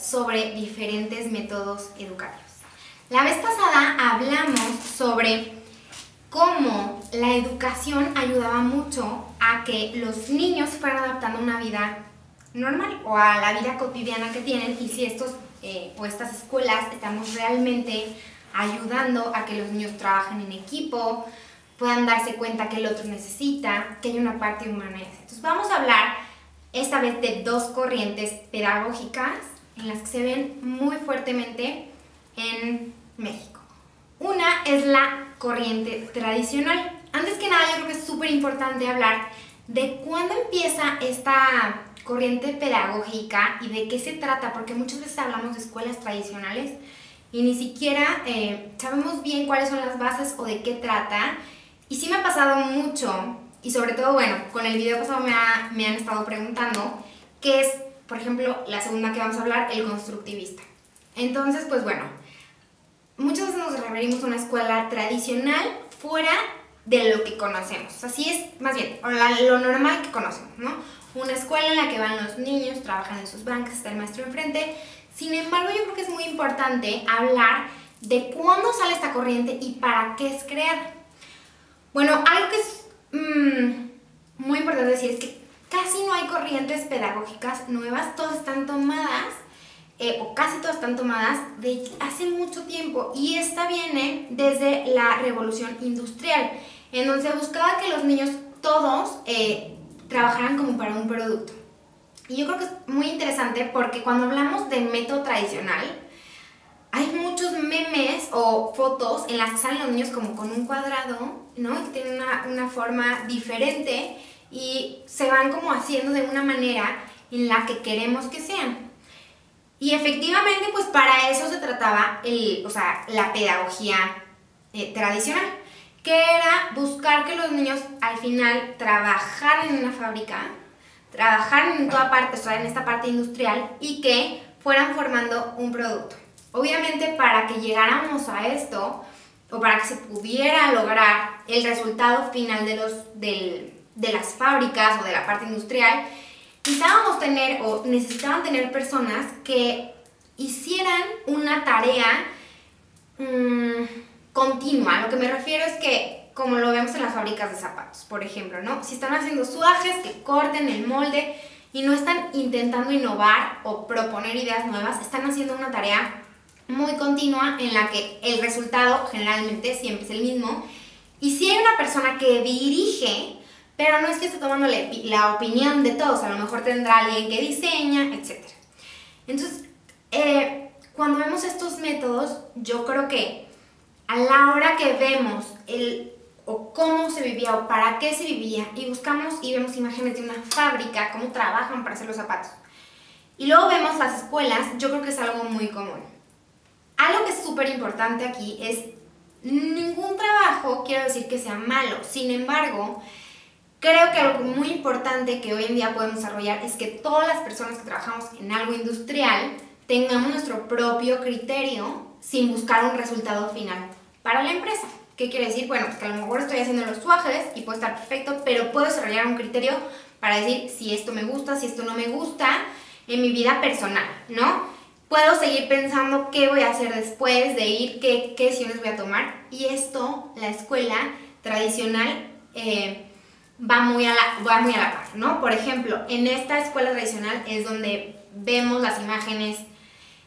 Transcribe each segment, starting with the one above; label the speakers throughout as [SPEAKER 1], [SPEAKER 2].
[SPEAKER 1] Sobre diferentes métodos educativos. La vez pasada hablamos sobre cómo la educación ayudaba mucho a que los niños fueran adaptando una vida normal o a la vida cotidiana que tienen y si estos eh, o estas escuelas estamos realmente ayudando a que los niños trabajen en equipo, puedan darse cuenta que el otro necesita, que hay una parte humana. Entonces vamos a hablar esta vez de dos corrientes pedagógicas en las que se ven muy fuertemente en México. Una es la corriente tradicional. Antes que nada, yo creo que es súper importante hablar de cuándo empieza esta corriente pedagógica y de qué se trata, porque muchas veces hablamos de escuelas tradicionales y ni siquiera eh, sabemos bien cuáles son las bases o de qué trata. Y sí me ha pasado mucho, y sobre todo, bueno, con el video pasado me, me han estado preguntando, qué es, por ejemplo, la segunda que vamos a hablar, el constructivista. Entonces, pues bueno, muchas veces nos referimos a una escuela tradicional fuera de lo que conocemos. Así es, más bien, lo normal que conocemos, ¿no? Una escuela en la que van los niños, trabajan en sus bancas, está el maestro enfrente. Sin embargo, yo creo que es muy importante hablar de cuándo sale esta corriente y para qué es creada. Bueno, algo que es mmm, muy importante decir es que casi no hay corrientes pedagógicas nuevas, todas están tomadas eh, o casi todas están tomadas de hace mucho tiempo y esta viene desde la revolución industrial, en donde se buscaba que los niños todos eh, trabajaran como para un producto. Y yo creo que es muy interesante porque cuando hablamos de método tradicional, muchos memes o fotos en las que salen los niños como con un cuadrado, ¿no? Que tienen una, una forma diferente y se van como haciendo de una manera en la que queremos que sean. Y efectivamente, pues para eso se trataba el, o sea, la pedagogía eh, tradicional, que era buscar que los niños al final trabajaran en una fábrica, trabajaran en toda parte, o sea, en esta parte industrial, y que fueran formando un producto. Obviamente, para que llegáramos a esto, o para que se pudiera lograr el resultado final de, los, de las fábricas o de la parte industrial, necesitábamos tener o necesitaban tener personas que hicieran una tarea mmm, continua. Lo que me refiero es que, como lo vemos en las fábricas de zapatos, por ejemplo, ¿no? Si están haciendo suajes, que corten el molde y no están intentando innovar o proponer ideas nuevas, están haciendo una tarea muy continua en la que el resultado generalmente siempre es el mismo. Y si hay una persona que dirige pero no es que esté tomando la opinión de todos, a lo mejor tendrá alguien que diseña, etc. Entonces, eh, cuando vemos estos métodos, yo creo que a la hora que vemos el o cómo se vivía o para qué se vivía y buscamos y vemos imágenes de una fábrica, cómo trabajan para hacer los zapatos. Y luego vemos las escuelas, yo creo que es algo muy común. Algo que es súper importante aquí es ningún trabajo quiero decir que sea malo, sin embargo, Creo que algo muy importante que hoy en día podemos desarrollar es que todas las personas que trabajamos en algo industrial tengamos nuestro propio criterio sin buscar un resultado final para la empresa. ¿Qué quiere decir? Bueno, pues que a lo mejor estoy haciendo los suajes y puede estar perfecto, pero puedo desarrollar un criterio para decir si esto me gusta, si esto no me gusta en mi vida personal, ¿no? Puedo seguir pensando qué voy a hacer después de ir, qué, qué decisiones voy a tomar. Y esto, la escuela tradicional, eh, va muy a la, va muy a la par, ¿no? Por ejemplo, en esta escuela tradicional es donde vemos las imágenes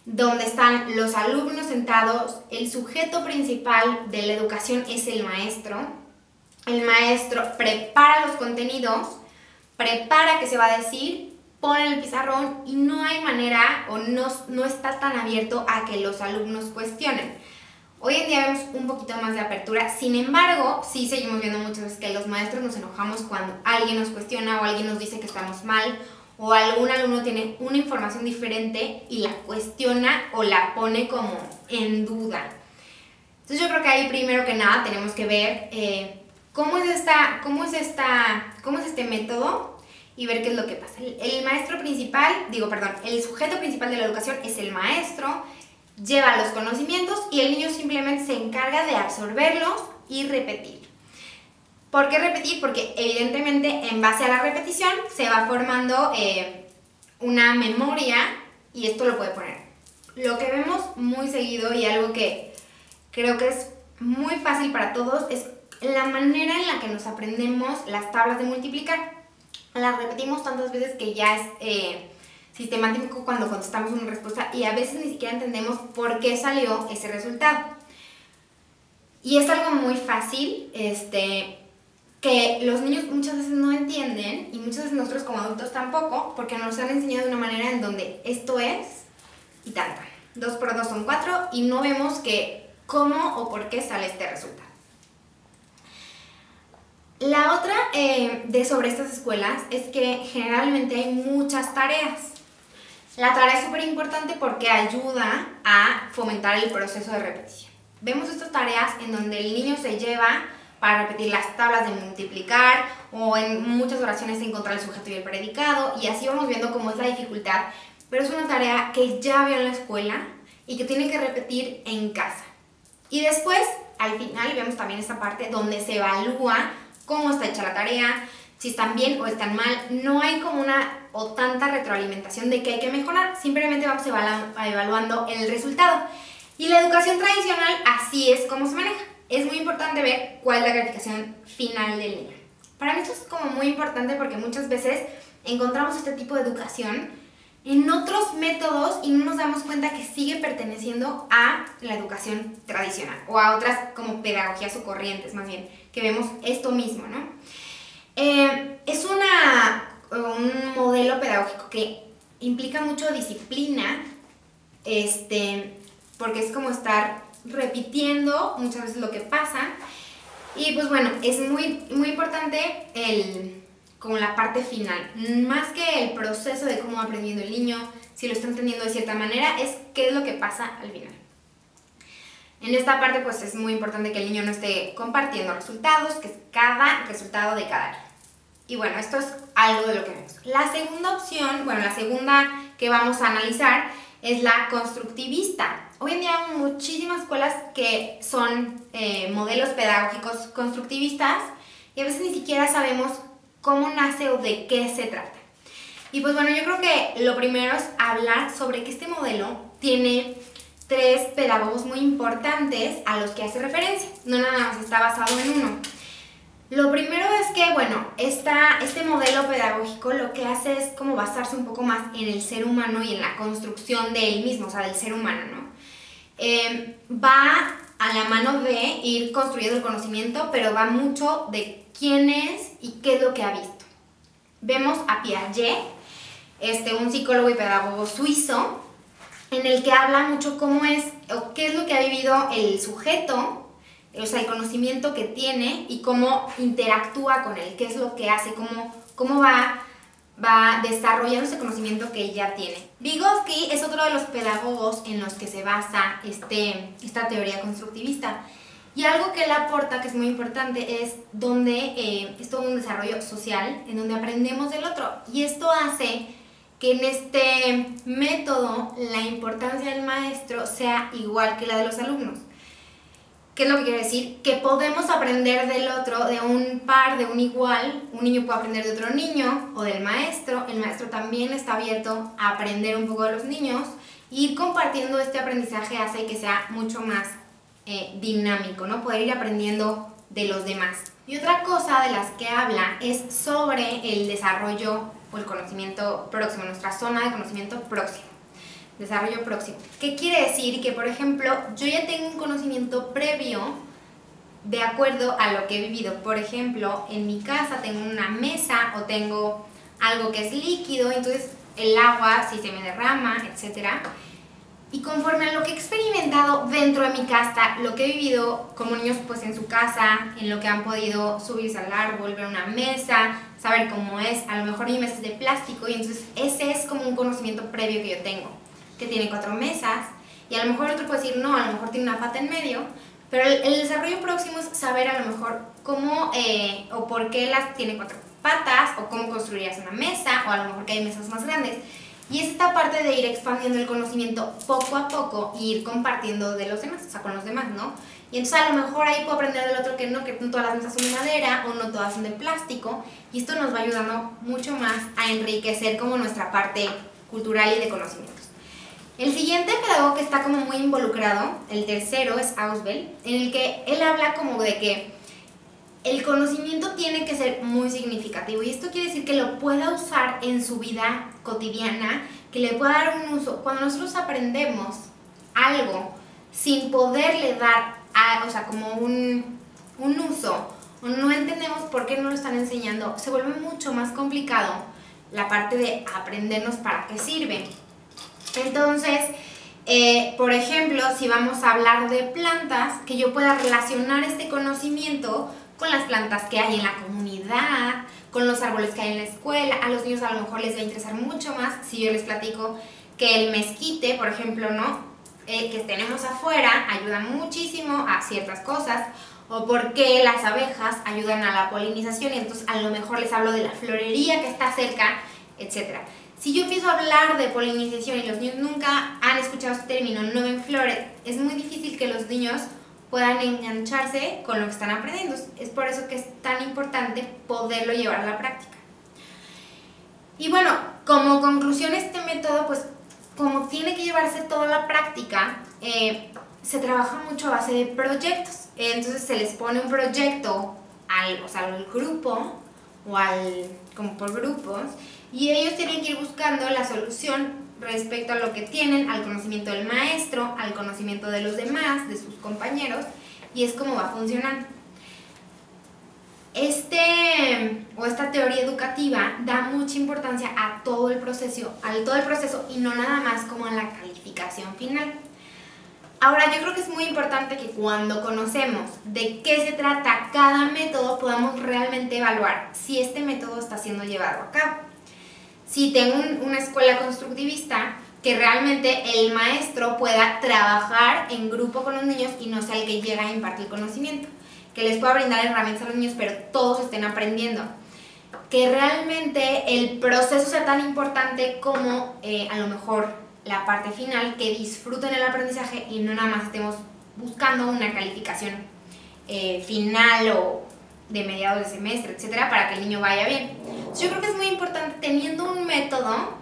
[SPEAKER 1] donde están los alumnos sentados, el sujeto principal de la educación es el maestro, el maestro prepara los contenidos, prepara qué se va a decir, pone el pizarrón y no hay manera o no, no está tan abierto a que los alumnos cuestionen. Hoy en día vemos un poquito más de apertura, sin embargo, sí seguimos viendo muchas veces que los maestros nos enojamos cuando alguien nos cuestiona o alguien nos dice que estamos mal o algún alumno tiene una información diferente y la cuestiona o la pone como en duda. Entonces yo creo que ahí primero que nada tenemos que ver eh, cómo, es esta, cómo, es esta, cómo es este método y ver qué es lo que pasa. El, maestro principal, digo, perdón, el sujeto principal de la educación es el maestro, lleva los conocimientos y el niño simplemente se encarga de absorberlos y repetir. ¿Por qué repetir? Porque evidentemente en base a la repetición se va formando eh, una memoria y esto lo puede poner. Lo que vemos muy seguido y algo que creo que es muy fácil para todos es la manera en la que nos aprendemos las tablas de multiplicar. Las repetimos tantas veces que ya es eh, sistemático cuando contestamos una respuesta y a veces ni siquiera entendemos por qué salió ese resultado. Y es algo muy fácil, este, que los niños muchas veces no entienden y muchas veces nosotros como adultos tampoco, porque nos han enseñado de una manera en donde esto es y tanto. Dos por dos son cuatro y no vemos que cómo o por qué sale este resultado. La otra eh, de sobre estas escuelas es que generalmente hay muchas tareas. La tarea es súper importante porque ayuda a fomentar el proceso de repetición. Vemos estas tareas en donde el niño se lleva para repetir las tablas de multiplicar o en muchas oraciones encontrar el sujeto y el predicado y así vamos viendo cómo es la dificultad, pero es una tarea que ya vio en la escuela y que tiene que repetir en casa. Y después, al final, vemos también esta parte donde se evalúa cómo está hecha la tarea, si están bien o están mal. No hay como una o tanta retroalimentación de que hay que mejorar, simplemente vamos evaluando el resultado. Y la educación tradicional así es como se maneja. Es muy importante ver cuál es la calificación final del niño. Para mí esto es como muy importante porque muchas veces encontramos este tipo de educación en otros métodos y no nos damos cuenta que sigue perteneciendo a la educación tradicional o a otras como pedagogías o corrientes más bien, que vemos esto mismo, ¿no? Eh, es una, un modelo pedagógico que implica mucho disciplina, este, porque es como estar repitiendo muchas veces lo que pasa. Y pues bueno, es muy, muy importante el como la parte final. Más que el proceso de cómo va aprendiendo el niño, si lo está entendiendo de cierta manera, es qué es lo que pasa al final. En esta parte pues es muy importante que el niño no esté compartiendo resultados, que es cada resultado de cada área. Y bueno, esto es algo de lo que vemos. La segunda opción, bueno, la segunda que vamos a analizar es la constructivista. Hoy en día hay muchísimas escuelas que son eh, modelos pedagógicos constructivistas y a veces ni siquiera sabemos cómo nace o de qué se trata. Y pues bueno, yo creo que lo primero es hablar sobre que este modelo tiene tres pedagogos muy importantes a los que hace referencia. No nada más está basado en uno. Lo primero es que, bueno, esta, este modelo pedagógico lo que hace es como basarse un poco más en el ser humano y en la construcción de él mismo, o sea, del ser humano, ¿no? Eh, va a la mano de ir construyendo el conocimiento, pero va mucho de quién es y qué es lo que ha visto. Vemos a Piaget, este, un psicólogo y pedagogo suizo, en el que habla mucho cómo es o qué es lo que ha vivido el sujeto, o sea, el conocimiento que tiene y cómo interactúa con él, qué es lo que hace, cómo, cómo va, va desarrollando ese conocimiento que ya tiene. Vygotsky es otro de los pedagogos en los que se basa este, esta teoría constructivista. Y algo que él aporta, que es muy importante, es donde eh, es todo un desarrollo social, en donde aprendemos del otro. Y esto hace que en este método la importancia del maestro sea igual que la de los alumnos. ¿Qué es lo que quiere decir? Que podemos aprender del otro, de un par, de un igual. Un niño puede aprender de otro niño o del maestro. El maestro también está abierto a aprender un poco de los niños. Ir compartiendo este aprendizaje hace que sea mucho más eh, dinámico, ¿no? Poder ir aprendiendo de los demás. Y otra cosa de las que habla es sobre el desarrollo o el conocimiento próximo, nuestra zona de conocimiento próximo. Desarrollo próximo. ¿Qué quiere decir? Que, por ejemplo, yo ya tengo un conocimiento previo de acuerdo a lo que he vivido. Por ejemplo, en mi casa tengo una mesa o tengo algo que es líquido, entonces el agua, si se me derrama, etcétera Y conforme a lo que he experimentado dentro de mi casa, lo que he vivido como niños pues en su casa, en lo que han podido subirse al árbol, ver una mesa, saber cómo es, a lo mejor mi mesa es de plástico y entonces ese es como un conocimiento previo que yo tengo, que tiene cuatro mesas y a lo mejor otro puede decir no, a lo mejor tiene una pata en medio, pero el, desarrollo próximo es saber a lo mejor cómo eh, o por qué las tiene cuatro patas o cómo construirías una mesa o a lo mejor que hay mesas más grandes. Y es esta parte de ir expandiendo el conocimiento poco a poco y ir compartiendo de los demás, o sea, con los demás, ¿no? Y entonces a lo mejor ahí puedo aprender del otro que no, que todas las mesas son de madera o no todas son de plástico. Y esto nos va ayudando mucho más a enriquecer como nuestra parte cultural y de conocimientos. El siguiente pedagogo que está como muy involucrado, el tercero, es Ausbel, en el que él habla como de que el conocimiento tiene que ser muy significativo y esto quiere decir que lo pueda usar en su vida cotidiana, que le pueda dar un uso. Cuando nosotros aprendemos algo sin poderle dar, o sea, como un, un uso, no entendemos por qué no lo están enseñando, se vuelve mucho más complicado la parte de aprendernos para qué sirve. Entonces, eh, por ejemplo, si vamos a hablar de plantas, que yo pueda relacionar este conocimiento con las plantas que hay en la comunidad, con los árboles que hay en la escuela. A los niños a lo mejor les va a interesar mucho más si yo les platico que el mezquite, por ejemplo, ¿no? Eh, que tenemos afuera ayuda muchísimo a ciertas cosas o porque las abejas ayudan a la polinización y entonces a lo mejor les hablo de la florería que está cerca, etc. Si yo empiezo a hablar de polinización y los niños nunca han escuchado este término, no ven flores, es muy difícil que los niños puedan engancharse con lo que están aprendiendo. Es por eso que es tan importante poderlo llevar a la práctica. Y bueno, como conclusión este método, pues tiene que llevarse toda la práctica, eh, se trabaja mucho a base de proyectos. Entonces se les pone un proyecto al, o sea, al grupo o al, como por grupos y ellos tienen que ir buscando la solución respecto a lo que tienen, al conocimiento del maestro, al conocimiento de los demás, de sus compañeros, y es como va a funcionar. Este o esta teoría educativa da mucha importancia a todo el proceso, al todo el proceso y no nada más como a la calificación final. Ahora, yo creo que es muy importante que cuando conocemos de qué se trata cada método podamos realmente evaluar si este método está siendo llevado a cabo si tengo una escuela constructivista, que realmente el maestro pueda trabajar en grupo con los niños y no sea el que llega a impartir conocimiento, que les pueda brindar herramientas a los niños, pero todos estén aprendiendo. Que realmente el proceso sea tan importante como eh, a lo mejor la parte final, que disfruten el aprendizaje y no nada más estemos buscando una calificación eh, final o de mediados de semestre, etcétera, para que el niño vaya bien. Yo creo que es muy importante teniendo un método,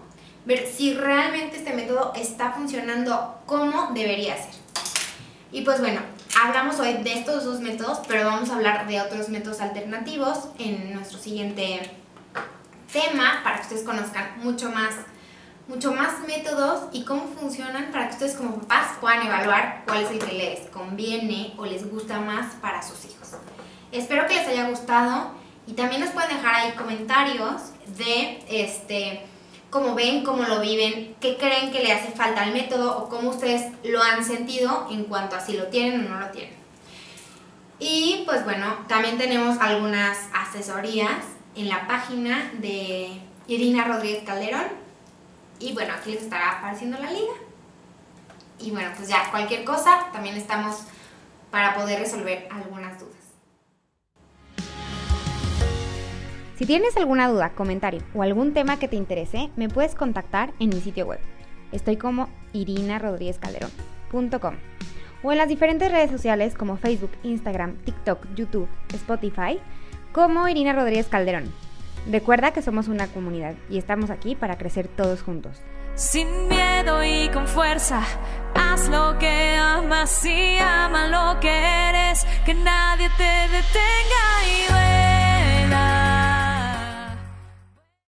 [SPEAKER 1] ver si realmente este método está funcionando como debería ser. Y pues bueno, hablamos hoy de estos dos métodos, pero vamos a hablar de otros métodos alternativos en nuestro siguiente tema para que ustedes conozcan mucho más mucho más métodos y cómo funcionan para que ustedes como papás puedan evaluar cuál es el que les conviene o les gusta más para sus hijos. Espero que les haya gustado y también nos pueden dejar ahí comentarios de este cómo ven, cómo lo viven, qué creen que le hace falta al método o cómo ustedes lo han sentido en cuanto a si lo tienen o no lo tienen. Y pues bueno, también tenemos algunas asesorías en la página de Irina Rodríguez Calderón. Y bueno, aquí les estará apareciendo la liga. Y bueno, pues ya cualquier cosa, también estamos para poder resolver algunas dudas.
[SPEAKER 2] Si tienes alguna duda, comentario o algún tema que te interese, me puedes contactar en mi sitio web. Estoy como irinarodríguezcalderón.com o en las diferentes redes sociales como Facebook, Instagram, TikTok, YouTube, Spotify, como Irina Rodríguez Calderón. Recuerda que somos una comunidad y estamos aquí para crecer todos juntos.
[SPEAKER 3] Sin miedo y con fuerza, haz lo que amas y ama lo que eres, que nadie te detenga y